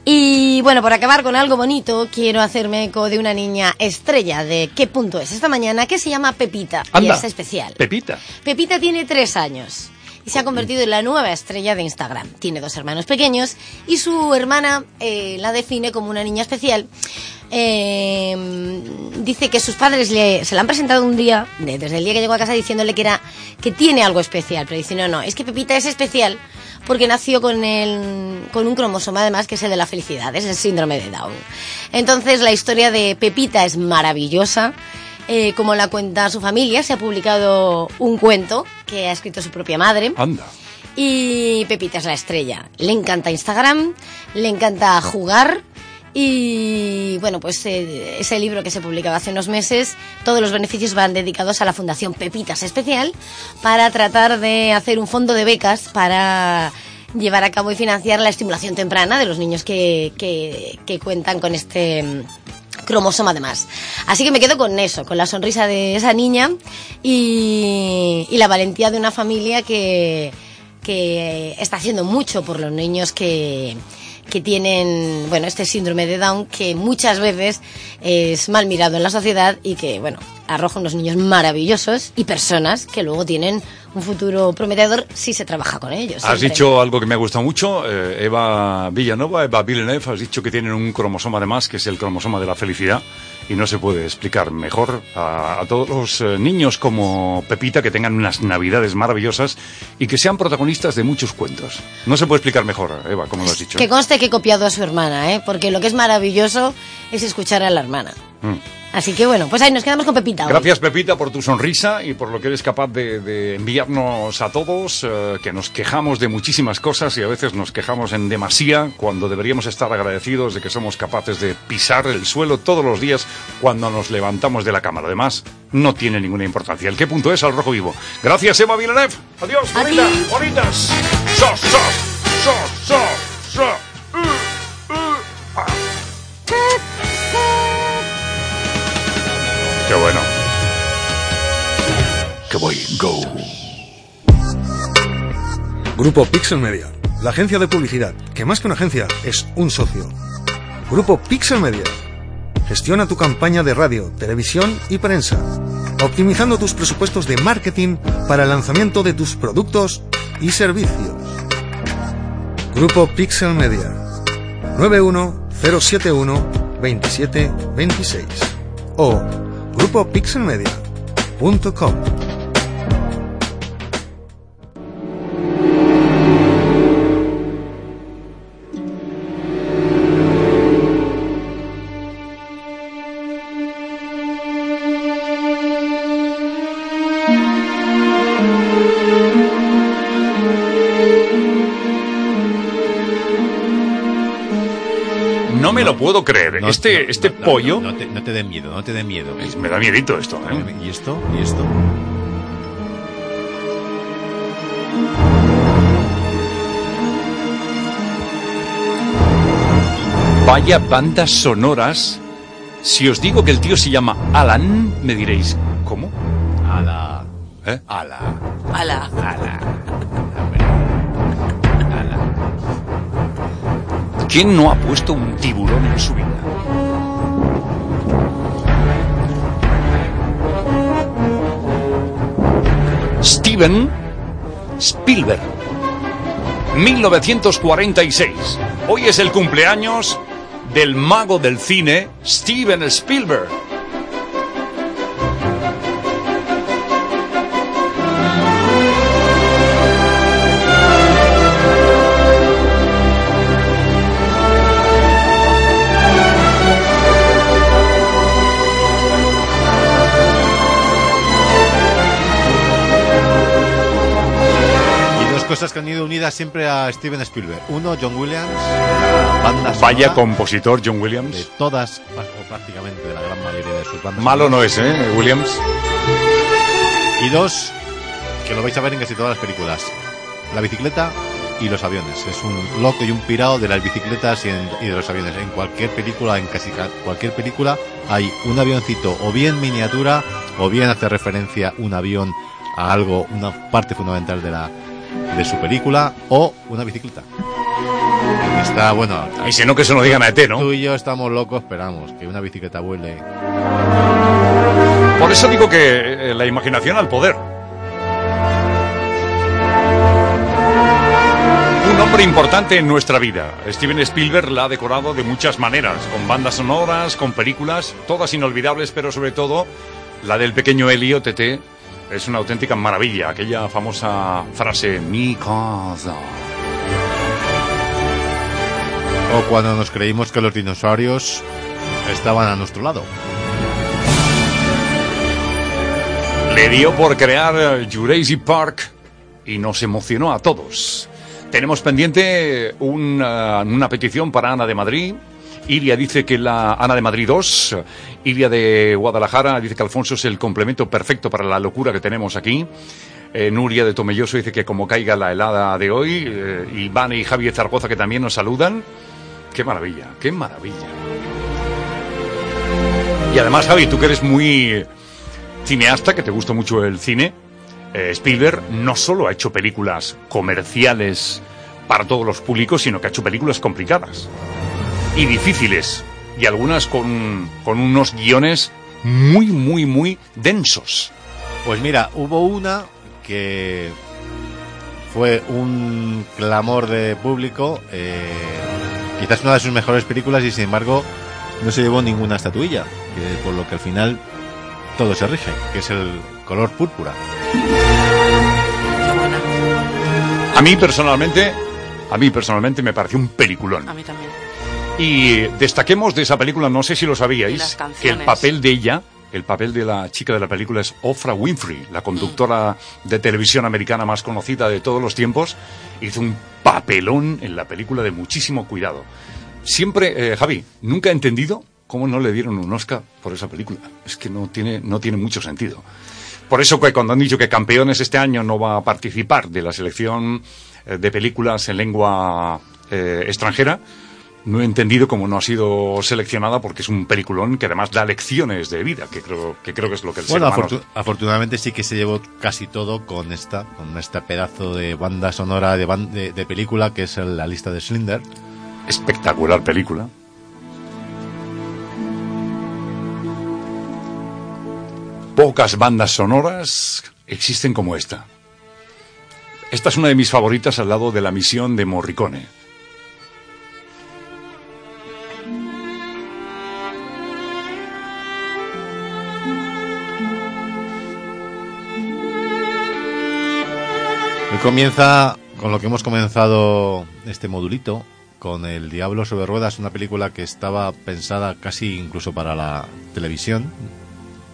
Y bueno, por acabar con algo bonito, quiero hacerme eco de una niña estrella de qué punto es esta mañana, que se llama Pepita. Y es especial. Pepita. Pepita tiene tres años y se ha convertido en la nueva estrella de Instagram. Tiene dos hermanos pequeños y su hermana eh, la define como una niña especial. Eh, dice que sus padres le, se la han presentado un día, de- desde el día que llegó a casa, diciéndole que, era, que tiene algo especial. Pero dice, no, no, es que Pepita es especial porque nació con, el, con un cromosoma además que es el de la felicidad, es el síndrome de Down. Entonces la historia de Pepita es maravillosa. Eh, como la cuenta su familia, se ha publicado un cuento que ha escrito su propia madre. Anda. Y Pepita es la estrella. Le encanta Instagram, le encanta jugar. Y bueno, pues eh, ese libro que se publicaba hace unos meses, todos los beneficios van dedicados a la Fundación Pepitas Especial para tratar de hacer un fondo de becas para llevar a cabo y financiar la estimulación temprana de los niños que, que, cuentan con este mm, cromosoma además. Así que me quedo con eso, con la sonrisa de esa niña y, y la valentía de una familia que, que está haciendo mucho por los niños que, que tienen, bueno, este síndrome de Down que muchas veces es mal mirado en la sociedad y que, bueno, arroja unos niños maravillosos y personas que luego tienen un futuro prometedor si se trabaja con ellos. Has siempre. dicho algo que me ha gustado mucho, eh, Eva Villanova, Eva Villeneuve, has dicho que tienen un cromosoma además, que es el cromosoma de la felicidad, y no se puede explicar mejor a, a todos los eh, niños como Pepita que tengan unas navidades maravillosas y que sean protagonistas de muchos cuentos. No se puede explicar mejor, Eva, como lo has dicho. Que conste que he copiado a su hermana, ¿eh? porque lo que es maravilloso es escuchar a la hermana. Mm. Así que bueno, pues ahí nos quedamos con Pepita. hoy. Gracias Pepita por tu sonrisa y por lo que eres capaz de, de enviarnos a todos, eh, que nos quejamos de muchísimas cosas y a veces nos quejamos en demasía cuando deberíamos estar agradecidos de que somos capaces de pisar el suelo todos los días cuando nos levantamos de la cama. Lo demás no tiene ninguna importancia. ¿El qué punto es al rojo vivo? Gracias Eva Villeneuve. Adiós, bonita, bonitas. Sos, sos, sos, sos, sos. Qué bueno. Qué voy, go. Grupo Pixel Media, la agencia de publicidad, que más que una agencia es un socio. Grupo Pixel Media. Gestiona tu campaña de radio, televisión y prensa, optimizando tus presupuestos de marketing para el lanzamiento de tus productos y servicios. Grupo Pixel Media. 91071 2726 o grupopixelmedia.com. puedo creer. No, este no, este no, pollo. No, te, no te dé miedo, no te dé miedo. Me da miedito esto, ¿eh? ¿Y esto? ¿Y esto? Vaya bandas sonoras. Si os digo que el tío se llama Alan, me diréis, ¿cómo? Ala. ¿Eh? Ala. Ala. Ala. ¿Quién no ha puesto un tiburón en su vida? Steven Spielberg, 1946. Hoy es el cumpleaños del mago del cine Steven Spielberg. Cosas que han ido unidas siempre a Steven Spielberg. Uno, John Williams, la banda Vaya compositor John de Williams. todas, o prácticamente de la gran mayoría de sus bandas. Malo no es, ¿eh? Williams. Y dos, que lo vais a ver en casi todas las películas. La bicicleta y los aviones. Es un loco y un pirado de las bicicletas y, en- y de los aviones. En cualquier película, en casi ca- cualquier película, hay un avioncito o bien miniatura o bien hace referencia un avión a algo, una parte fundamental de la de su película o una bicicleta. Está bueno. Y si no, que se nos digan a ET, ¿no? Tú y yo estamos locos, esperamos que una bicicleta vuele. Por eso digo que eh, la imaginación al poder. Un hombre importante en nuestra vida. Steven Spielberg la ha decorado de muchas maneras, con bandas sonoras, con películas, todas inolvidables, pero sobre todo la del pequeño Elio TT es una auténtica maravilla. Aquella famosa frase, mi casa. O cuando nos creímos que los dinosaurios estaban a nuestro lado. Le dio por crear eh, Jurassic Park y nos emocionó a todos. Tenemos pendiente una, una petición para Ana de Madrid. Iria dice que la Ana de Madrid 2. Iria de Guadalajara dice que Alfonso es el complemento perfecto para la locura que tenemos aquí. Eh, Nuria de Tomelloso dice que como caiga la helada de hoy. Eh, Iván y Javier Zaragoza que también nos saludan. Qué maravilla, qué maravilla. Y además, Javi, tú que eres muy cineasta, que te gusta mucho el cine, eh, Spielberg no solo ha hecho películas comerciales para todos los públicos, sino que ha hecho películas complicadas y difíciles, y algunas con, con unos guiones muy, muy, muy densos. Pues mira, hubo una que fue un clamor de público, eh, quizás una de sus mejores películas y sin embargo no se llevó ninguna estatuilla, que por lo que al final todo se rige, que es el color púrpura. A mí personalmente, a mí personalmente me pareció un peliculón. A mí también. Y destaquemos de esa película, no sé si lo sabíais, que el papel de ella, el papel de la chica de la película es Oprah Winfrey, la conductora de televisión americana más conocida de todos los tiempos, hizo un papelón en la película de muchísimo cuidado. Siempre, eh, Javi, nunca he entendido cómo no le dieron un Oscar por esa película. Es que no tiene, no tiene mucho sentido. Por eso que cuando han dicho que Campeones este año no va a participar de la selección eh, de películas en lengua eh, extranjera, no he entendido cómo no ha sido seleccionada porque es un peliculón que además da lecciones de vida, que creo que, creo que es lo que el Bueno, ser afortunadamente sí que se llevó casi todo con esta, con este pedazo de banda sonora de, ban- de, de película que es la lista de Schindler. Espectacular película. Pocas bandas sonoras existen como esta. Esta es una de mis favoritas al lado de la misión de Morricone. Comienza con lo que hemos comenzado este modulito, con El Diablo sobre Ruedas, una película que estaba pensada casi incluso para la televisión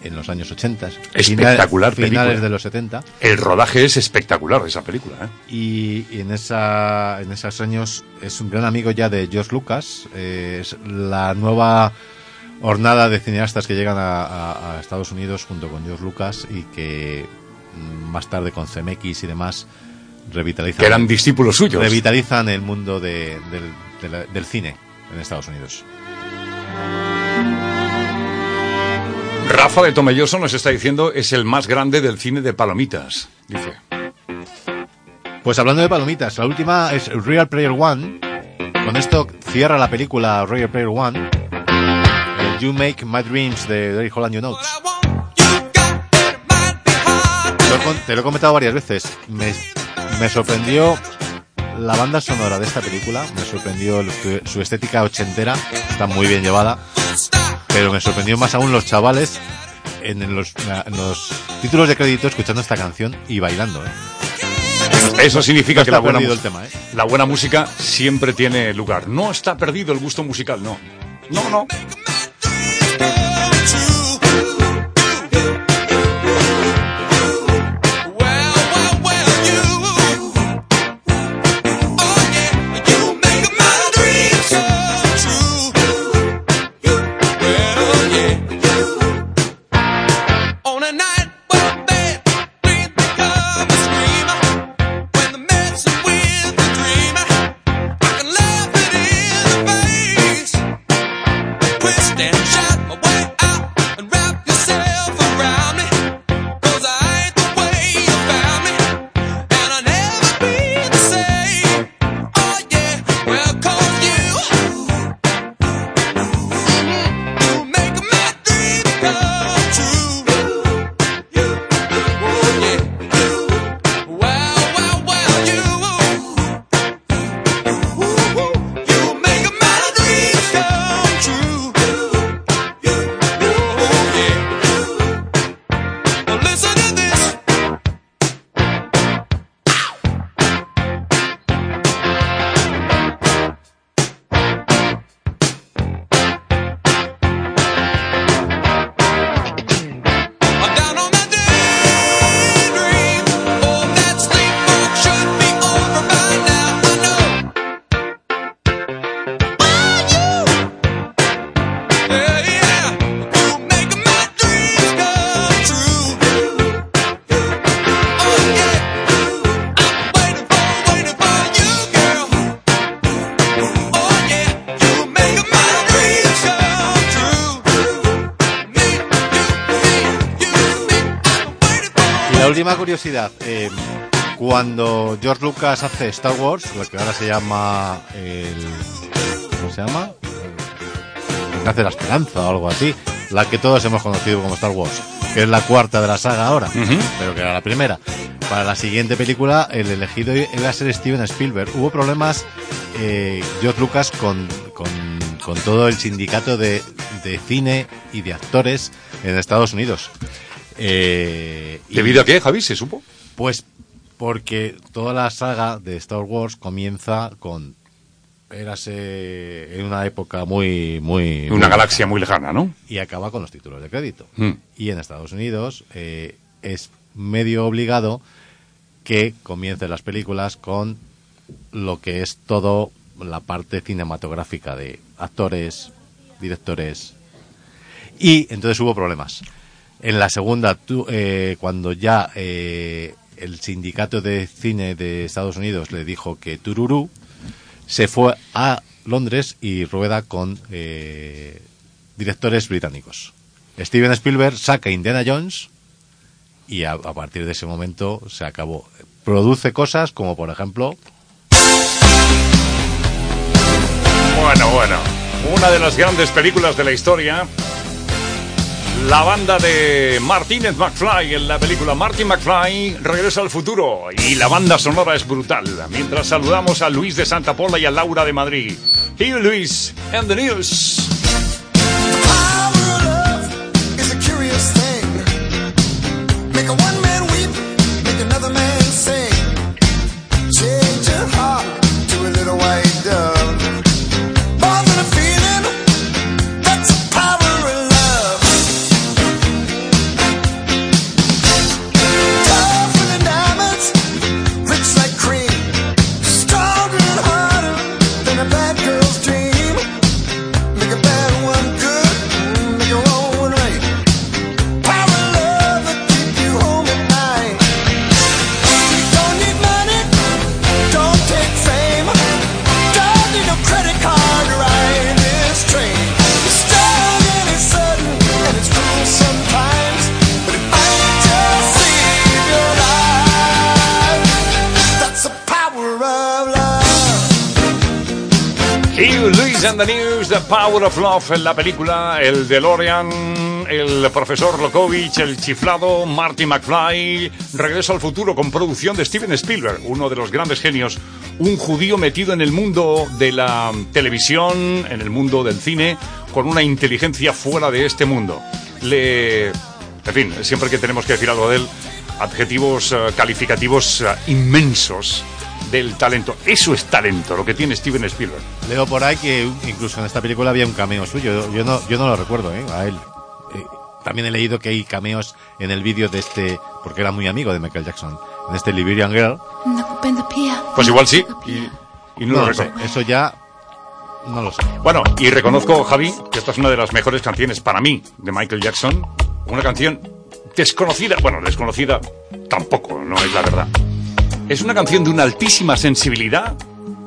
en los años 80. Espectacular Finales película. de los 70. El rodaje es espectacular de esa película. ¿eh? Y, y en, esa, en esos años es un gran amigo ya de George Lucas. eh, es la nueva hornada de cineastas que llegan a, a- a Estados Unidos junto con George Lucas y que mm, más tarde con CMX y demás revitalizan. Que eran discípulos suyos. Revitalizan el mundo de- del, de la- del cine en Estados Unidos. Rafa de Tomelloso nos está diciendo es el más grande del cine de palomitas. Dice. Pues hablando de palomitas, la última es Real Player One. Con esto cierra la película Real Player One. El You Make My Dreams de Derek Holland You Notes. te lo he comentado varias veces. Me, me sorprendió la banda sonora de esta película. Me sorprendió el- su, estética ochentera. Está muy bien llevada. Pero me sorprendió más aún los chavales en los, en los títulos de crédito escuchando esta canción y bailando. ¿eh? Eso significa No que la buena, el tema, ¿eh? la buena música siempre tiene lugar. No está perdido el gusto musical, no. No, no. Última curiosidad, eh, cuando George Lucas hace Star Wars, lo que ahora se llama el... ¿Cómo se llama? Nace la Esperanza o algo así, la que todos hemos conocido como Star Wars, que es la cuarta de la saga ahora, pero que era la primera. Para la siguiente película, el elegido iba a ser Steven Spielberg. Hubo problemas eh, George Lucas con, con, con todo el sindicato de, de cine y de actores en Estados Unidos. Eh, ¿Debido a qué, Javi? ¿Se supo? Pues porque toda la saga de Star Wars comienza con érase en una época muy muy Una muy galaxia muy lejana, ¿no? y acaba con los títulos de crédito. Mm. Y en Estados Unidos eh, es medio obligado que comiencen las películas con lo que es todo la parte cinematográfica de actores, directores. Y entonces hubo problemas. En la segunda, eh, cuando ya eh, el sindicato de cine de Estados Unidos le dijo que Tururú, se fue a Londres y rueda con eh, directores británicos. Steven Spielberg saca Indiana Jones y a, a partir de ese momento se acabó. Produce cosas como, por ejemplo, Bueno, bueno. Una de las grandes películas de la historia. La banda de Martínez McFly en la película Martin McFly regresa al futuro y la banda sonora es brutal. Mientras saludamos a Luis de Santa Pola y a Laura de Madrid. Here Luis and the news. The Power of Love en la película El DeLorean el profesor Lokovich, el chiflado, Marty McFly, Regreso al futuro con producción de Steven Spielberg, uno de los grandes genios, un judío metido en el mundo de la televisión, en el mundo del cine, con una inteligencia fuera de este mundo. Le... En fin, siempre que tenemos que decir algo de él, adjetivos eh, calificativos eh, inmensos del talento. Eso es talento, lo que tiene Steven Spielberg. Leo por ahí que incluso en esta película había un cameo suyo. Yo no, yo no lo recuerdo, ¿eh? A él. Eh, también he leído que hay cameos en el vídeo de este, porque era muy amigo de Michael Jackson, en este Liberian Girl. Pues igual sí, y, y no, No lo lo sé, recuerdo. eso ya no lo sé. Bueno, y reconozco, Javi, que esta es una de las mejores canciones para mí de Michael Jackson. Una canción desconocida, bueno, desconocida tampoco, no es la verdad. Es una canción de una altísima sensibilidad.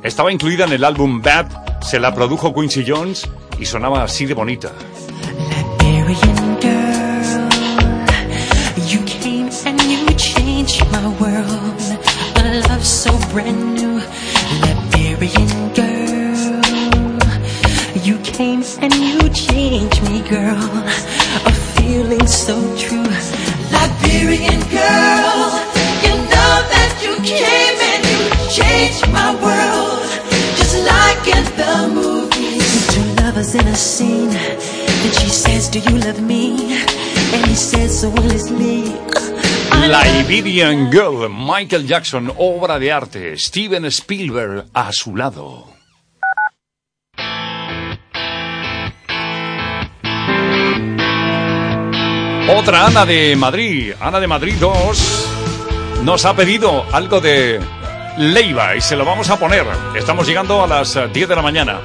Estaba incluida en el álbum Bad, se la produjo Quincy Jones y sonaba así de bonita. Girl. A feeling so true. Girl, came and you changed my world. Just like in the movies. Two lovers in a scene. And she says, Do you love me? And he says, So will it's me. Liberian Girl, Michael Jackson, obra de arte, Steven Spielberg a su lado. Otra Ana de Madrid, Ana de Madrid 2, nos ha pedido algo de Leiva y se lo vamos a poner. Estamos llegando a las eh, 10 de la mañana.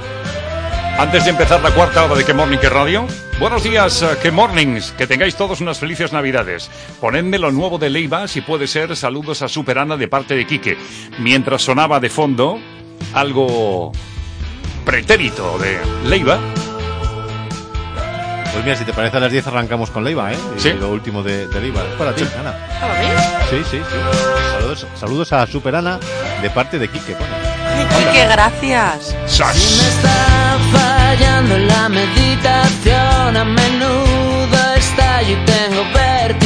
Antes de empezar la cuarta hora de Que Morning Que Radio, buenos días, eh, Que Mornings, que tengáis todos unas felices Navidades. Ponedme lo nuevo de Leiva, si puede ser, saludos a Superana de parte de Quique. Mientras sonaba de fondo algo pretérito de Leiva, Pues mira, si te parece a las 10 arrancamos con Leiva, ¿eh? Y Sí. Lo último de, de Leiva. Es para ti, Ana. Sí, sí, sí. Saludos, saludos a Super Ana de parte de Quique. pone. Quique, gracias. Si me está fallando la meditación, a menudo estallo y tengo vértigos.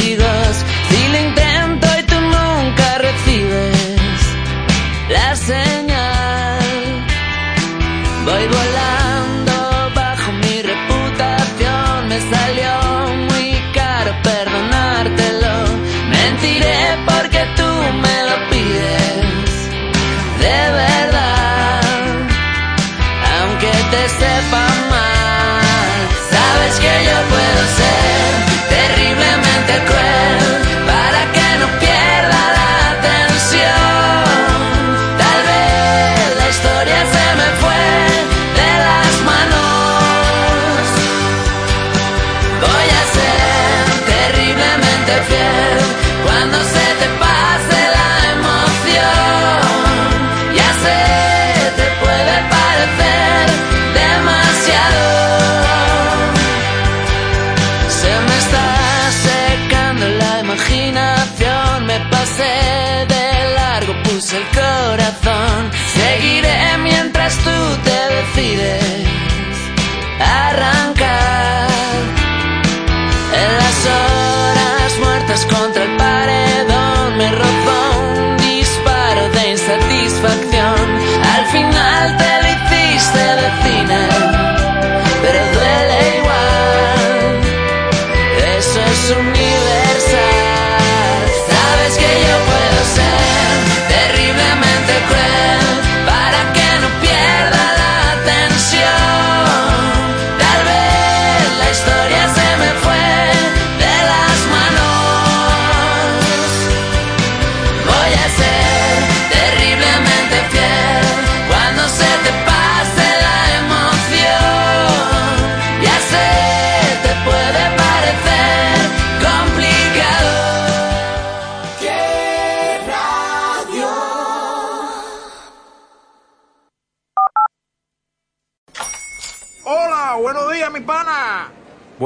Tú te decides arrancar.